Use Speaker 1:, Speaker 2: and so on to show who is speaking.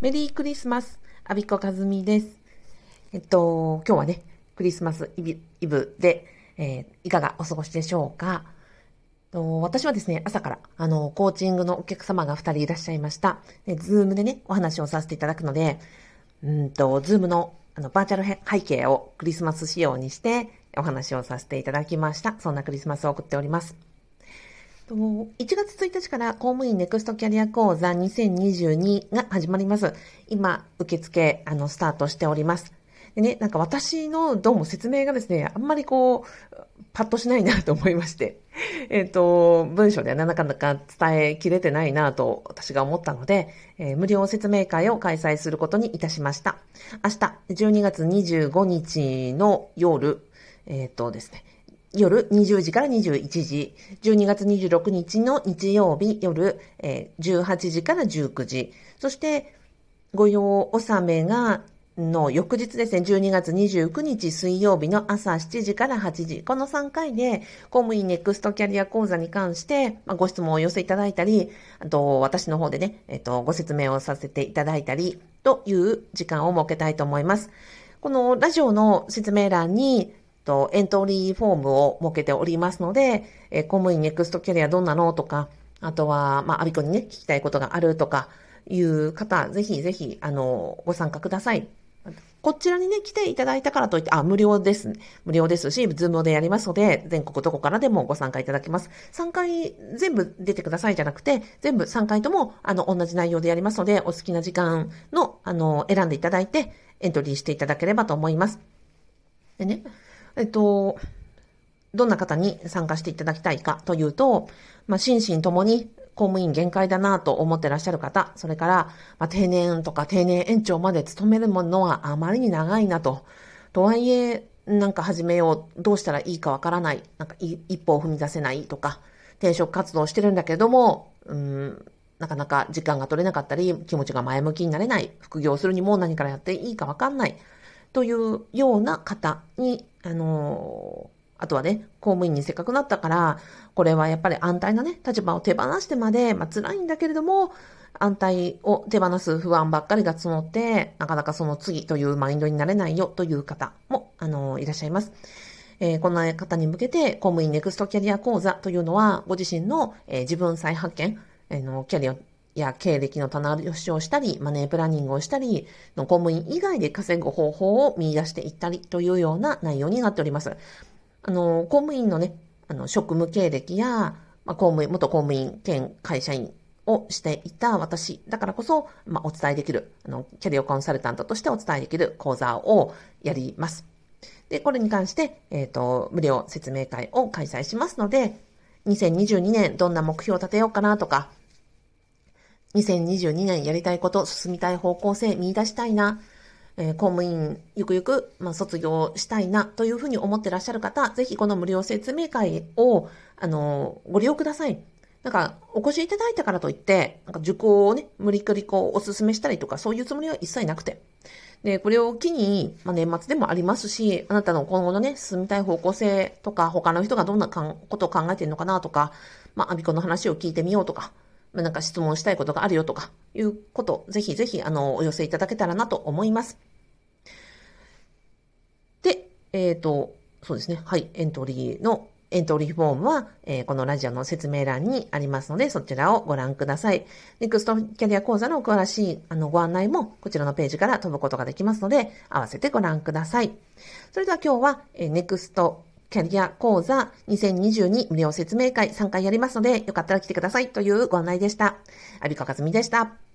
Speaker 1: メリークリスマス、アビコカズミです。えっと、今日はね、クリスマスイブで、えー、いかがお過ごしでしょうか。と私はですね、朝から、あの、コーチングのお客様が2人いらっしゃいました。で、ズームでね、お話をさせていただくので、うんと、ズームの、あの、バーチャル背景をクリスマス仕様にして、お話をさせていただきました。そんなクリスマスを送っております。1月1日から公務員ネクストキャリア講座2022が始まります。今、受付、あの、スタートしております。でね、なんか私のどうも説明がですね、あんまりこう、パッとしないなと思いまして、えっ、ー、と、文章ではなかなか伝えきれてないなと私が思ったので、えー、無料説明会を開催することにいたしました。明日、12月25日の夜、えっ、ー、とですね、夜20時から21時、12月26日の日曜日夜、えー、18時から19時、そしてご用納めがの翌日ですね、12月29日水曜日の朝7時から8時、この3回で公務員ネクストキャリア講座に関して、まあ、ご質問をお寄せいただいたり、あと私の方でね、えっと、ご説明をさせていただいたりという時間を設けたいと思います。このラジオの説明欄にと、エントリーフォームを設けておりますので、え公務員ネクストキャリアどんなのとか、あとは、まあ、アビコにね、聞きたいことがあるとか、いう方、ぜひぜひ、あの、ご参加ください。こちらにね、来ていただいたからといって、あ、無料です。無料ですし、ズームでやりますので、全国どこからでもご参加いただけます。3回全部出てくださいじゃなくて、全部3回とも、あの、同じ内容でやりますので、お好きな時間の、あの、選んでいただいて、エントリーしていただければと思います。でね、えっと、どんな方に参加していただきたいかというと、まあ、心身ともに公務員限界だなと思ってらっしゃる方、それから、まあ、定年とか定年延長まで勤めるものはあまりに長いなと。とはいえ、なんか始めよう、どうしたらいいかわからない、なんか一歩を踏み出せないとか、転職活動してるんだけども、うん、なかなか時間が取れなかったり、気持ちが前向きになれない、副業するにも何からやっていいかわかんない、というような方にあのあとはね、公務員にせっかくなったから、これはやっぱり安泰なね、立場を手放してまで、まあ辛いんだけれども、安泰を手放す不安ばっかりが募って、なかなかその次というマインドになれないよという方も、あの、いらっしゃいます。えー、こんな方に向けて、公務員ネクストキャリア講座というのは、ご自身の、えー、自分再発見、えー、のキャリアや経歴の棚卸しをしたり、マネープランニングをしたり、の公務員以外で稼ぐ方法を見出していったりというような内容になっております。あの、公務員のね、あの、職務経歴や、まあ、公務員、元公務員兼会社員をしていた私だからこそ、まあ、お伝えできる、あの、キャリアコンサルタントとしてお伝えできる講座をやります。で、これに関して、えっ、ー、と、無料説明会を開催しますので、2022年どんな目標を立てようかなとか、2022年やりたいこと、進みたい方向性見出したいな、えー、公務員ゆくゆく、まあ、卒業したいなというふうに思ってらっしゃる方、ぜひこの無料説明会を、あのー、ご利用ください。なんか、お越しいただいたからといって、なんか受講をね、無理くりこう、お勧めしたりとか、そういうつもりは一切なくて。で、これを機に、まあ、年末でもありますし、あなたの今後のね、進みたい方向性とか、他の人がどんなことを考えてるのかなとか、まあ、アビコの話を聞いてみようとか、なんか質問したいことがあるよとか、いうこと、ぜひぜひ、あの、お寄せいただけたらなと思います。で、えっ、ー、と、そうですね。はい。エントリーの、エントリーフォームは、えー、このラジオの説明欄にありますので、そちらをご覧ください。ネクストキャリア講座の詳しいあのご案内も、こちらのページから飛ぶことができますので、合わせてご覧ください。それでは今日は、えー、ネクストキャリア講座2022無料説明会3回やりますので、よかったら来てくださいというご案内でした。アビコカズミでした。